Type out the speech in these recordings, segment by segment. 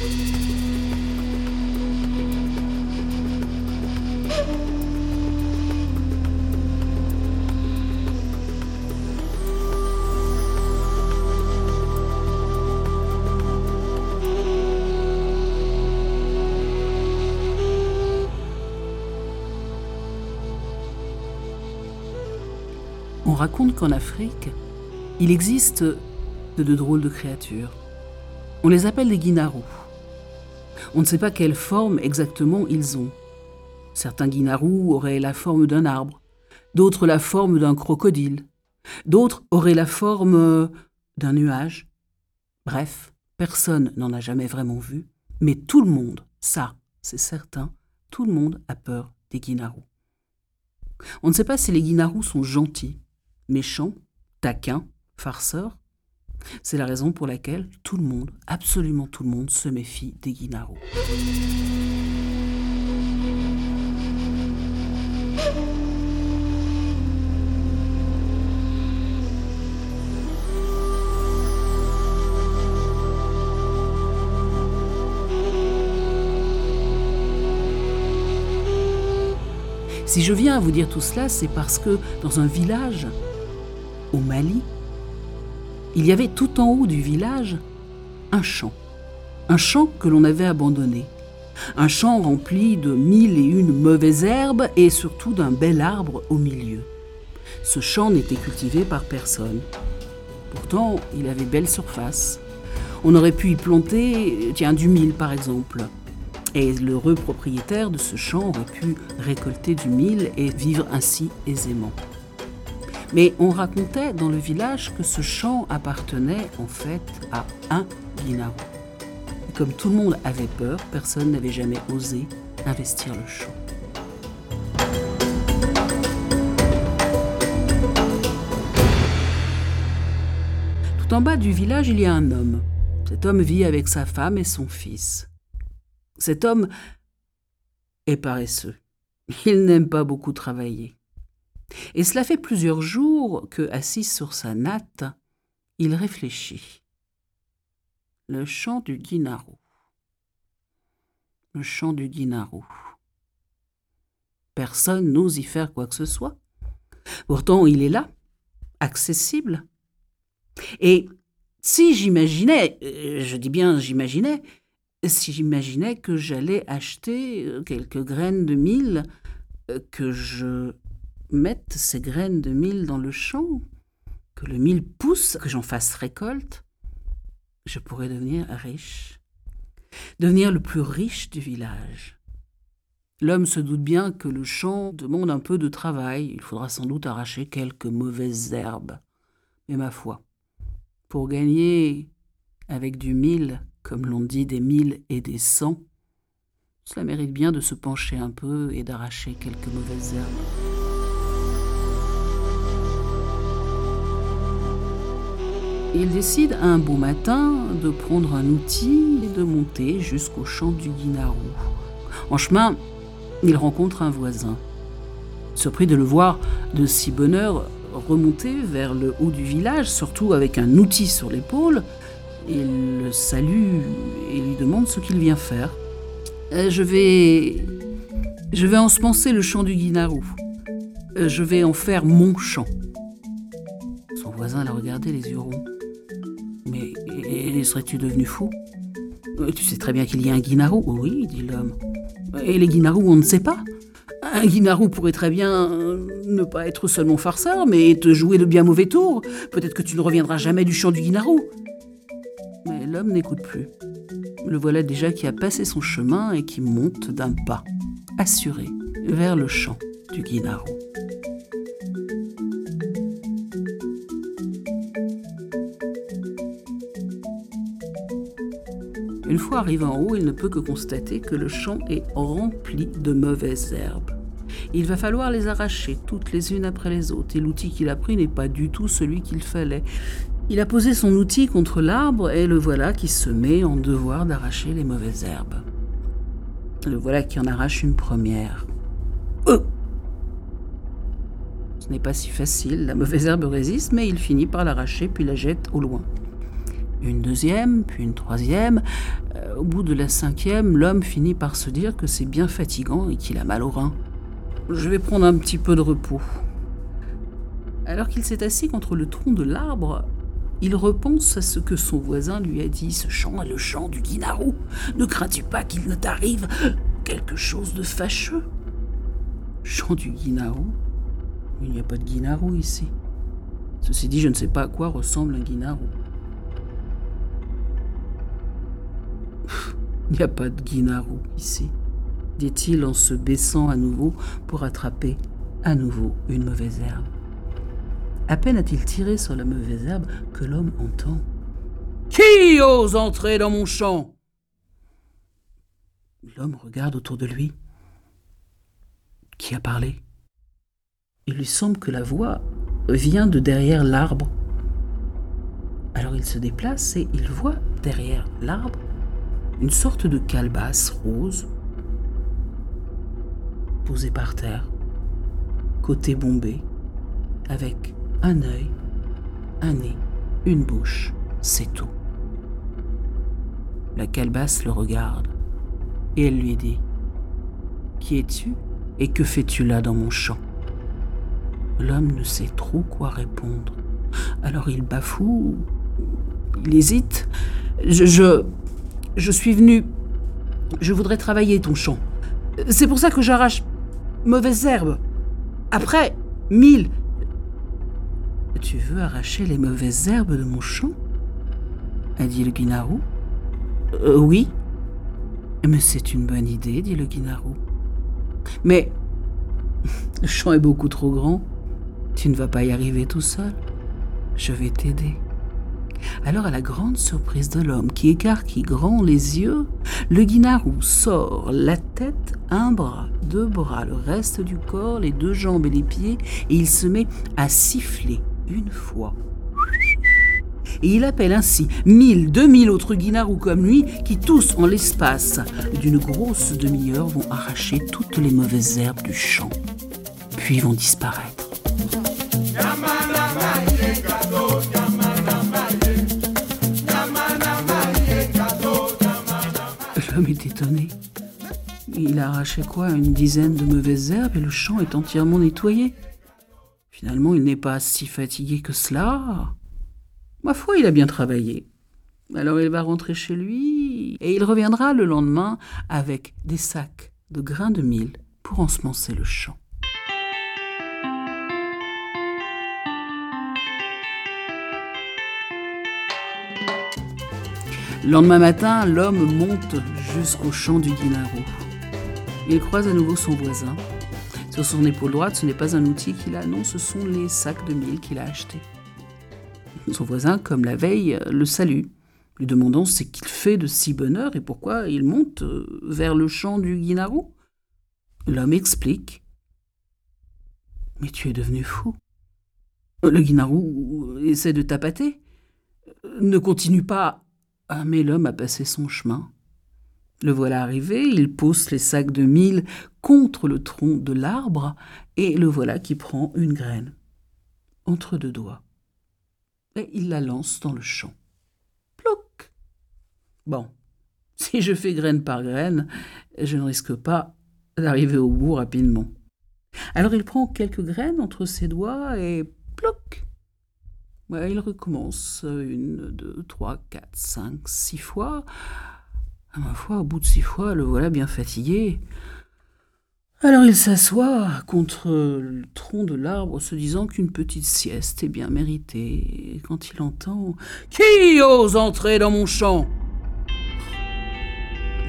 On raconte qu'en Afrique, il existe de, drôles de créatures. On les appelle les guinarous. On ne sait pas quelle forme exactement ils ont. Certains guinarous auraient la forme d'un arbre, d'autres la forme d'un crocodile, d'autres auraient la forme d'un nuage. Bref, personne n'en a jamais vraiment vu, mais tout le monde, ça, c'est certain, tout le monde a peur des guinarous. On ne sait pas si les guinarous sont gentils, méchants, taquins, farceurs. C'est la raison pour laquelle tout le monde, absolument tout le monde, se méfie des guinarous. Si je viens à vous dire tout cela, c'est parce que dans un village, au Mali, il y avait tout en haut du village un champ. Un champ que l'on avait abandonné. Un champ rempli de mille et une mauvaises herbes et surtout d'un bel arbre au milieu. Ce champ n'était cultivé par personne. Pourtant, il avait belle surface. On aurait pu y planter, tiens, du mil par exemple. Et l'heureux propriétaire de ce champ aurait pu récolter du mil et vivre ainsi aisément. Mais on racontait dans le village que ce champ appartenait en fait à un guinarou. Et comme tout le monde avait peur, personne n'avait jamais osé investir le champ. Tout en bas du village, il y a un homme. Cet homme vit avec sa femme et son fils. Cet homme est paresseux. Il n'aime pas beaucoup travailler. Et cela fait plusieurs jours que, assis sur sa natte, il réfléchit. Le chant du guinarou. Le chant du guinarou. Personne n'ose y faire quoi que ce soit. Pourtant, il est là, accessible. Et si j'imaginais, euh, je dis bien j'imaginais, si j'imaginais que j'allais acheter euh, quelques graines de mil, euh, que je mette ces graines de mil dans le champ, que le mil pousse, que j'en fasse récolte, je pourrais devenir riche, devenir le plus riche du village. L'homme se doute bien que le champ demande un peu de travail, il faudra sans doute arracher quelques mauvaises herbes. Mais ma foi, pour gagner avec du mil, comme l'on dit des mille et des cents, cela mérite bien de se pencher un peu et d'arracher quelques mauvaises herbes. Il décide un beau matin de prendre un outil et de monter jusqu'au champ du guinarou. En chemin, il rencontre un voisin. Surpris de le voir de si bonne heure remonter vers le haut du village, surtout avec un outil sur l'épaule, il le salue et lui demande ce qu'il vient faire. Euh, je vais. Je vais ensemencer le champ du guinarou. Euh, je vais en faire mon champ. Son voisin l'a regardé les yeux ronds. Serais-tu devenu fou? Euh, Tu sais très bien qu'il y a un guinarou. Oui, dit l'homme. Et les guinarous, on ne sait pas. Un guinarou pourrait très bien euh, ne pas être seulement farceur, mais te jouer de bien mauvais tours. Peut-être que tu ne reviendras jamais du champ du guinarou. Mais l'homme n'écoute plus. Le voilà déjà qui a passé son chemin et qui monte d'un pas, assuré, vers le champ du guinarou. Une fois arrivé en haut, il ne peut que constater que le champ est rempli de mauvaises herbes. Il va falloir les arracher toutes les unes après les autres, et l'outil qu'il a pris n'est pas du tout celui qu'il fallait. Il a posé son outil contre l'arbre, et le voilà qui se met en devoir d'arracher les mauvaises herbes. Le voilà qui en arrache une première. Euh Ce n'est pas si facile, la mauvaise herbe résiste, mais il finit par l'arracher puis la jette au loin. Une deuxième, puis une troisième. Euh, au bout de la cinquième, l'homme finit par se dire que c'est bien fatigant et qu'il a mal au rein. Je vais prendre un petit peu de repos. Alors qu'il s'est assis contre le tronc de l'arbre, il repense à ce que son voisin lui a dit. Ce chant est le chant du guinarou. Ne crains-tu pas qu'il ne t'arrive quelque chose de fâcheux? Chant du guinarou Il n'y a pas de guinarou ici. Ceci dit, je ne sais pas à quoi ressemble un guinarou. Il n'y a pas de guinarou ici, dit-il en se baissant à nouveau pour attraper à nouveau une mauvaise herbe. À peine a-t-il tiré sur la mauvaise herbe que l'homme entend Qui ose entrer dans mon champ? L'homme regarde autour de lui. Qui a parlé? Il lui semble que la voix vient de derrière l'arbre. Alors il se déplace et il voit derrière l'arbre une sorte de calebasse rose posée par terre, côté bombé, avec un œil, un nez, une bouche, c'est tout. La calebasse le regarde et elle lui dit Qui es-tu et que fais-tu là dans mon champ? L'homme ne sait trop quoi répondre. Alors il bafoue, il hésite. Je, je, je suis venu. Je voudrais travailler ton champ. C'est pour ça que j'arrache mauvaises herbes. Après, mille, tu veux arracher les mauvaises herbes de mon champ? A dit le guinarou. Euh, oui. Mais c'est une bonne idée, dit le guinarou. Mais le champ est beaucoup trop grand. Tu ne vas pas y arriver tout seul. Je vais t'aider. Alors, à la grande surprise de l'homme qui écarquille grand les yeux, le guinarou sort la tête, un bras, deux bras, le reste du corps, les deux jambes et les pieds, et il se met à siffler une fois. Et il appelle ainsi mille, deux mille autres guinarous comme lui qui tous, en l'espace d'une grosse demi-heure, vont arracher toutes les mauvaises herbes du champ, puis vont disparaître. Est étonné. Il a arraché quoi Une dizaine de mauvaises herbes et le champ est entièrement nettoyé. Finalement, il n'est pas si fatigué que cela. Ma foi, il a bien travaillé. Alors il va rentrer chez lui et il reviendra le lendemain avec des sacs de grains de mil pour ensemencer le champ. Le lendemain matin, l'homme monte jusqu'au champ du guinarou. Il croise à nouveau son voisin sur son épaule droite, ce n'est pas un outil qu'il a, non, ce sont les sacs de mille qu'il a achetés. Son voisin, comme la veille, le salue, lui demandant ce qu'il fait de si bonne heure et pourquoi il monte euh, vers le champ du guinarou. L'homme explique. Mais tu es devenu fou. Le guinarou essaie de tapater. Ne continue pas. Ah, mais l'homme a passé son chemin. Le voilà arrivé, il pousse les sacs de mille contre le tronc de l'arbre, et le voilà qui prend une graine entre deux doigts. Et il la lance dans le champ. Plouc Bon, si je fais graine par graine, je ne risque pas d'arriver au bout rapidement. Alors il prend quelques graines entre ses doigts et Il recommence une, deux, trois, quatre, cinq, six fois à ma foi, au bout de six fois, le voilà bien fatigué. Alors il s'assoit contre le tronc de l'arbre, se disant qu'une petite sieste est bien méritée. Quand il entend Qui ose entrer dans mon champ?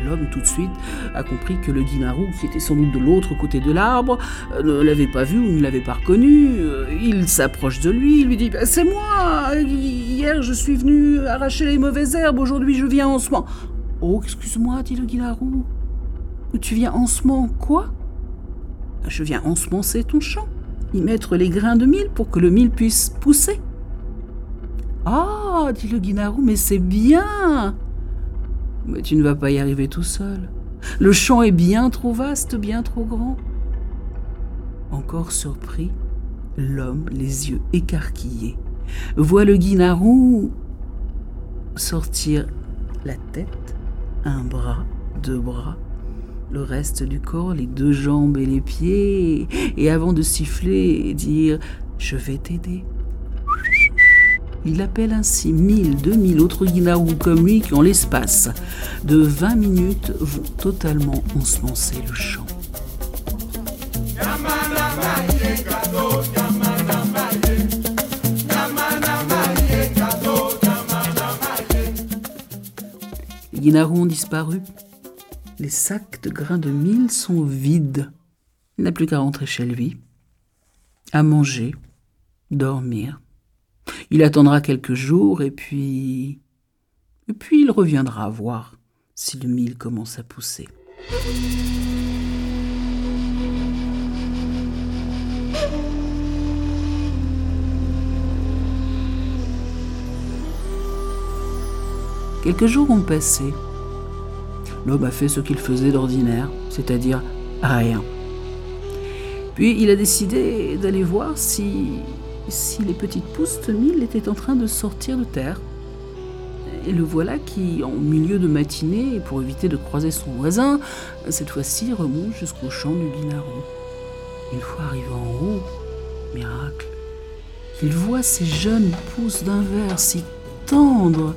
L'homme, tout de suite, a compris que le guinarou, qui était sans doute de l'autre côté de l'arbre, euh, ne l'avait pas vu ou ne l'avait pas reconnu. Euh, il s'approche de lui, lui dit C'est moi Hier, je suis venu arracher les mauvaises herbes, aujourd'hui, je viens en. Oh, excuse-moi, dit le guinarou. Tu viens ensemen quoi Je viens ensemencer ton champ, y mettre les grains de mil pour que le mil puisse pousser. Ah, dit le guinarou, mais c'est bien Mais tu ne vas pas y arriver tout seul. Le champ est bien trop vaste, bien trop grand. Encore surpris, l'homme, les yeux écarquillés, voit le guinarou sortir la tête, un bras, deux bras, le reste du corps, les deux jambes et les pieds, et avant de siffler, dire ⁇ Je vais t'aider ⁇ il appelle ainsi mille, deux mille autres guinarous comme lui qui, en l'espace de 20 minutes, vont totalement ensemencer le champ. Les guinarous ont disparu. Les sacs de grains de mil sont vides. Il n'a plus qu'à rentrer chez lui, à manger, dormir. Il attendra quelques jours et puis. Et puis il reviendra voir si le mil commence à pousser. Quelques jours ont passé. L'homme a fait ce qu'il faisait d'ordinaire, c'est-à-dire rien. Puis il a décidé d'aller voir si si les petites pousses de mille étaient en train de sortir de terre. Et le voilà qui, en milieu de matinée, pour éviter de croiser son voisin, cette fois-ci remonte jusqu'au champ du guinarou. Une fois arrivé en haut, miracle, il voit ces jeunes pousses d'un verre si tendres.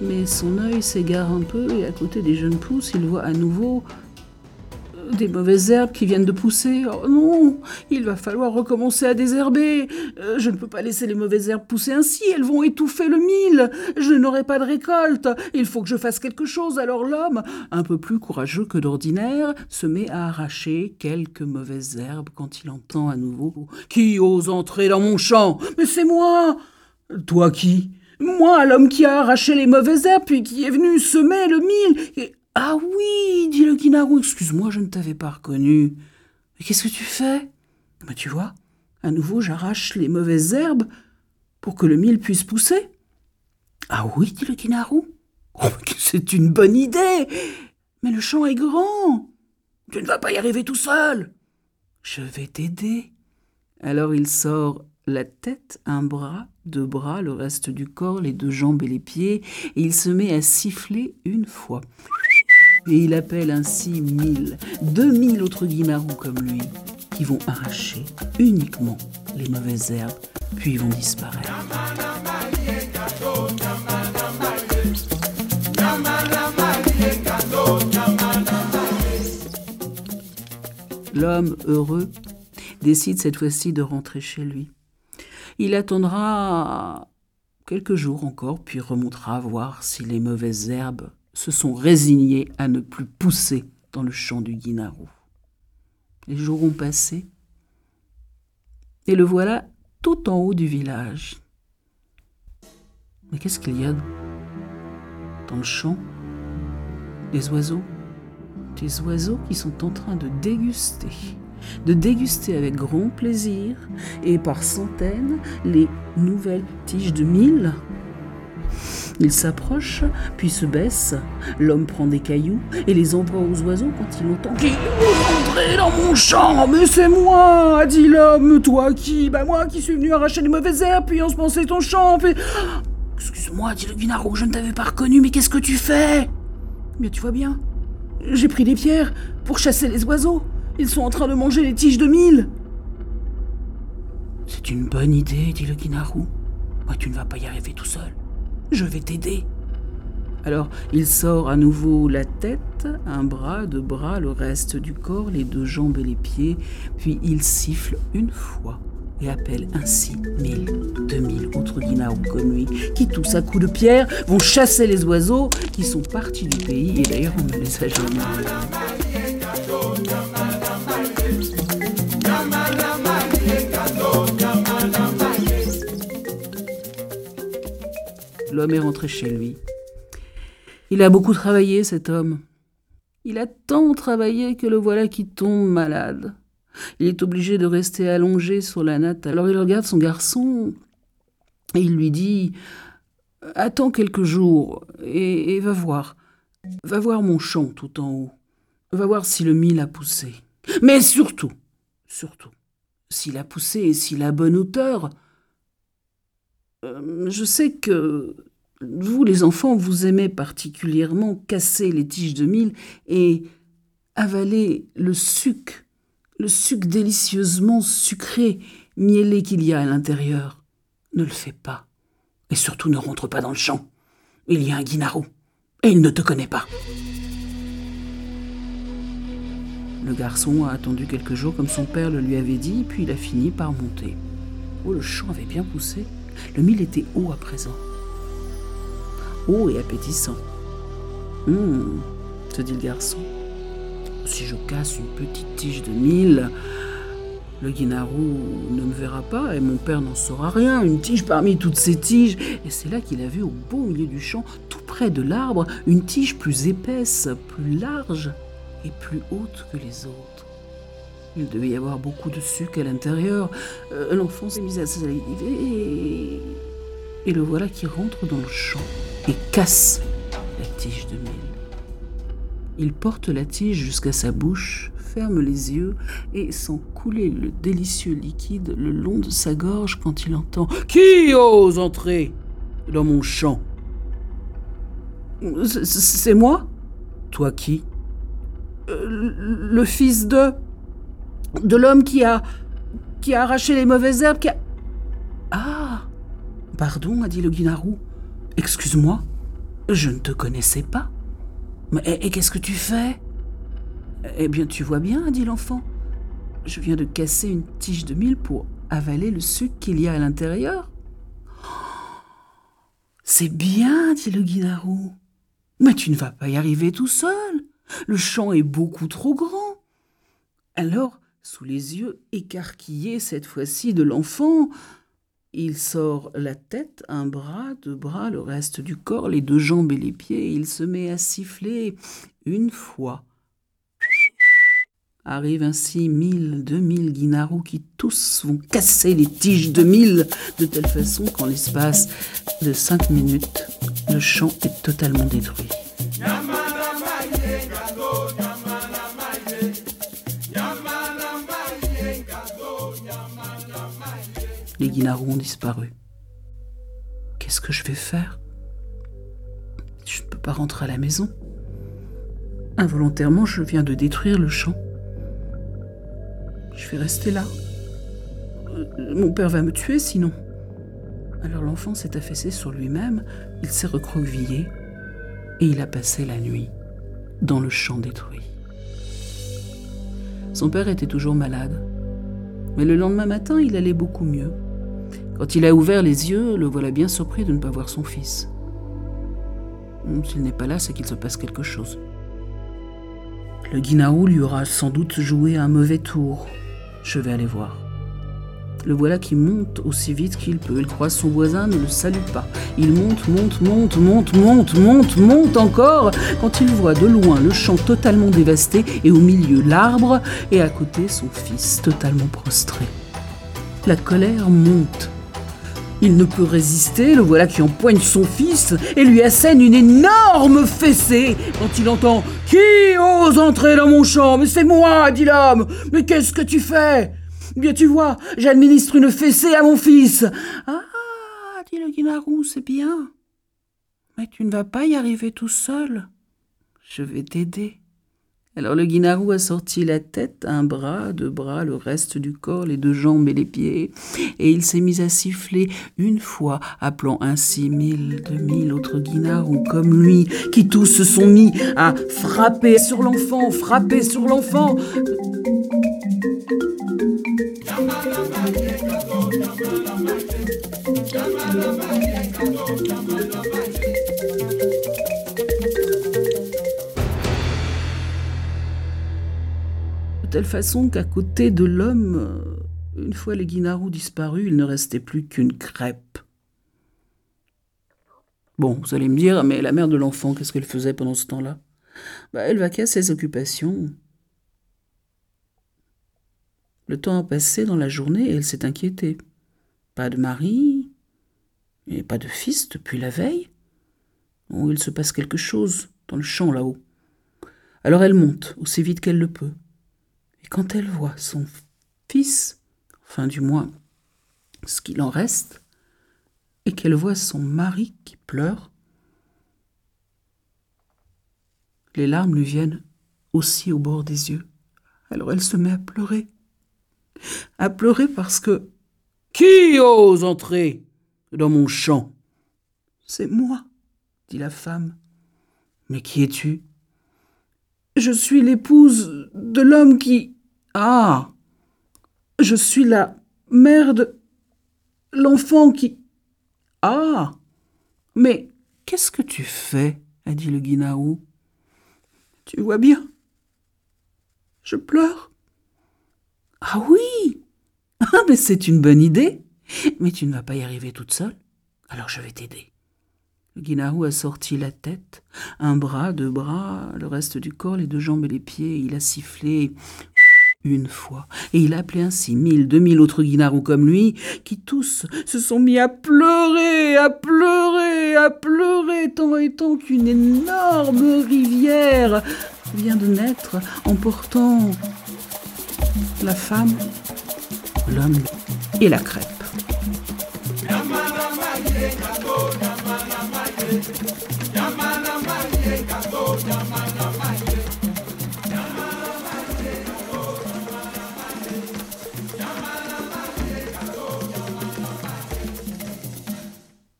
Mais son œil s'égare un peu et à côté des jeunes pousses, il voit à nouveau des mauvaises herbes qui viennent de pousser. Oh non, il va falloir recommencer à désherber. Euh, je ne peux pas laisser les mauvaises herbes pousser ainsi, elles vont étouffer le mil. Je n'aurai pas de récolte. Il faut que je fasse quelque chose. Alors l'homme, un peu plus courageux que d'ordinaire, se met à arracher quelques mauvaises herbes quand il entend à nouveau Qui ose entrer dans mon champ? Mais c'est moi Toi qui? Moi, l'homme qui a arraché les mauvaises herbes, puis qui est venu semer le mil. Ah oui, dit le guinarou, excuse-moi, je ne t'avais pas reconnu. Mais qu'est-ce que tu fais? Bah, Tu vois, à nouveau j'arrache les mauvaises herbes pour que le mil puisse pousser. Ah oui, dit le guinarou. Oh, c'est une bonne idée Mais le champ est grand Tu ne vas pas y arriver tout seul Je vais t'aider. Alors il sort la tête, un bras, deux bras, le reste du corps, les deux jambes et les pieds, et il se met à siffler une fois et il appelle ainsi mille, deux mille autres guimarous comme lui, qui vont arracher uniquement les mauvaises herbes, puis vont disparaître. L'homme heureux décide cette fois-ci de rentrer chez lui. Il attendra quelques jours encore, puis remontera voir si les mauvaises herbes se sont résignés à ne plus pousser dans le champ du guinarou. Les jours ont passé, et le voilà tout en haut du village. Mais qu'est-ce qu'il y a dans le champ? Des oiseaux Des oiseaux qui sont en train de déguster, de déguster avec grand plaisir et par centaines les nouvelles tiges de mille il s'approche, puis se baisse. L'homme prend des cailloux et les envoie aux oiseaux quand il entend Qui entrer dans mon champ? Mais c'est moi dit l'homme. Toi qui Bah moi qui suis venu arracher les mauvaises herbes puis ensemencer ton champ. Excuse-moi, dit le guinarou, je ne t'avais pas reconnu, mais qu'est-ce que tu fais? Mais tu vois bien. J'ai pris des pierres pour chasser les oiseaux. Ils sont en train de manger les tiges de mille. C'est une bonne idée, dit le guinarou. Moi, tu ne vas pas y arriver tout seul. Je vais t'aider. Alors il sort à nouveau la tête, un bras, deux bras, le reste du corps, les deux jambes et les pieds, puis il siffle une fois et appelle ainsi mille, deux mille autres guinards comme lui, qui tous à coups de pierre vont chasser les oiseaux qui sont partis du pays et d'ailleurs on ne les a jamais L'homme est rentré chez lui. Il a beaucoup travaillé, cet homme. Il a tant travaillé que le voilà qui tombe malade. Il est obligé de rester allongé sur la natte. Alors il regarde son garçon et il lui dit Attends quelques jours et, va voir. Va voir mon champ tout en haut. Va voir si le mil a poussé. Mais surtout, surtout, s'il a poussé et s'il a bonne hauteur, euh, je sais que Vous, les enfants, vous aimez particulièrement casser les tiges de mil et avaler le suc, le suc délicieusement sucré, mielé qu'il y a à l'intérieur. Ne le fais pas. Et surtout ne rentre pas dans le champ. Il y a un guinarou. Et il ne te connaît pas. Le garçon a attendu quelques jours comme son père le lui avait dit, puis il a fini par monter. Oh, le champ avait bien poussé. Le mil était haut à présent. Et appétissant. Hum, se dit le garçon. Si je casse une petite tige de mil, le guinarou ne me verra pas et mon père n'en saura rien. Une tige parmi toutes ces tiges. Et c'est là qu'il a vu au beau milieu du champ, tout près de l'arbre, une tige plus épaisse, plus large et plus haute que les autres. Il devait y avoir beaucoup de sucre à l'intérieur. Euh, l'enfant s'est mis à saliver et... le voilà qui rentre dans le champ et casse la tige de mil. Il porte la tige jusqu'à sa bouche, ferme les yeux et sent couler le délicieux liquide le long de sa gorge quand il entend Qui ose entrer dans mon champ? C'est moi? Toi qui? Euh, Le fils de de l'homme qui a qui a arraché les mauvaises herbes, qui a... Ah Pardon, a dit le guinarou. Excuse-moi, je ne te connaissais pas. Et, qu'est-ce que tu fais? Eh bien, tu vois bien, dit l'enfant. Je viens de casser une tige de mil pour avaler le sucre qu'il y a à l'intérieur. C'est bien, dit le guinarou. Mais tu ne vas pas y arriver tout seul. Le champ est beaucoup trop grand. Alors, sous les yeux écarquillés cette fois-ci de l'enfant. Il sort la tête, un bras, deux bras, le reste du corps, les deux jambes et les pieds, il se met à siffler une fois. Arrivent ainsi mille, deux mille guinarous qui tous vont casser les tiges de mille, de telle façon qu'en l'espace de cinq minutes, le champ est totalement détruit. Ont disparu. Qu'est-ce que je vais faire? Je ne peux pas rentrer à la maison. Involontairement, je viens de détruire le champ. Je vais rester là. Euh, mon père va me tuer sinon. Alors l'enfant s'est affaissé sur lui-même, il s'est recroquevillé et il a passé la nuit dans le champ détruit. Son père était toujours malade, mais le lendemain matin, il allait beaucoup mieux. Quand il a ouvert les yeux, le voilà bien surpris de ne pas voir son fils. S'il n'est pas là, c'est qu'il se passe quelque chose. Le guinarou lui aura sans doute joué un mauvais tour. Je vais aller voir. Le voilà qui monte aussi vite qu'il peut. Il croise son voisin, ne le salue pas. Il monte, monte, monte, monte, monte, monte, monte encore, quand il voit de loin le champ totalement dévasté et au milieu l'arbre, et à côté son fils totalement prostré. La colère monte. Il ne peut résister, le voilà qui empoigne son fils et lui assène une énorme fessée quand il entend Qui ose entrer dans mon champ? Mais c'est moi, dit l'homme. Mais qu'est-ce que tu fais? Bien tu vois, j'administre une fessée à mon fils. Ah, dit le guinarou, c'est bien. Mais tu ne vas pas y arriver tout seul. Je vais t'aider. Alors le guinarou a sorti la tête, un bras, deux bras, le reste du corps, les deux jambes et les pieds, et il s'est mis à siffler une fois, appelant ainsi mille, deux mille autres guinarous comme lui, qui tous se sont mis à frapper sur l'enfant, frapper sur l'enfant. Telle façon qu'à côté de l'homme, euh, une fois les guinarous disparus, il ne restait plus qu'une crêpe. Bon, vous allez me dire, mais la mère de l'enfant, qu'est-ce qu'elle faisait pendant ce temps-là? Bah, Elle vaquait à ses occupations. Le temps a passé dans la journée et elle s'est inquiétée. Pas de mari et pas de fils depuis la veille. Il se passe quelque chose dans le champ là-haut. Alors elle monte aussi vite qu'elle le peut quand elle voit son fils, enfin du moins ce qu'il en reste, et qu'elle voit son mari qui pleure, les larmes lui viennent aussi au bord des yeux. Alors elle se met à pleurer. À pleurer parce que Qui ose entrer dans mon champ? C'est moi, dit la femme. Mais qui es-tu? Je suis l'épouse de l'homme qui. Ah Je suis la mère de l'enfant qui. Ah Mais qu'est-ce que tu fais? a dit le guinaou. Tu vois bien Je pleure. Ah oui Ah, mais c'est une bonne idée Mais tu ne vas pas y arriver toute seule Alors je vais t'aider. Le guinaou a sorti la tête, un bras, deux bras, le reste du corps, les deux jambes et les pieds. Il a sifflé une fois, et il a appelé ainsi mille, deux mille autres guinarous comme lui, qui tous se sont mis à pleurer, à pleurer, à pleurer, tant et tant qu'une énorme rivière vient de naître, emportant la femme, l'homme et la crêpe.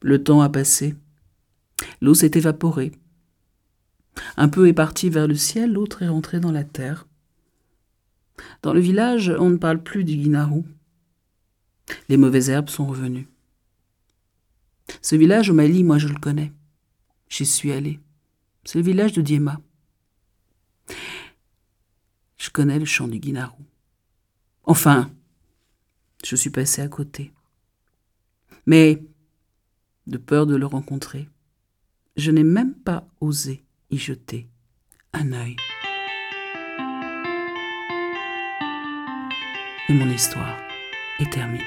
Le temps a passé. L'eau s'est évaporée. Un peu est parti vers le ciel, l'autre est rentré dans la terre. Dans le village, on ne parle plus du guinarou. Les mauvaises herbes sont revenues. Ce village au Mali, moi je le connais. J'y suis allé. C'est le village de Diema. Je connais le chant du guinarou. Enfin, je suis passé à côté. Mais, de peur de le rencontrer, je n'ai même pas osé y jeter un œil. Et mon histoire est terminée.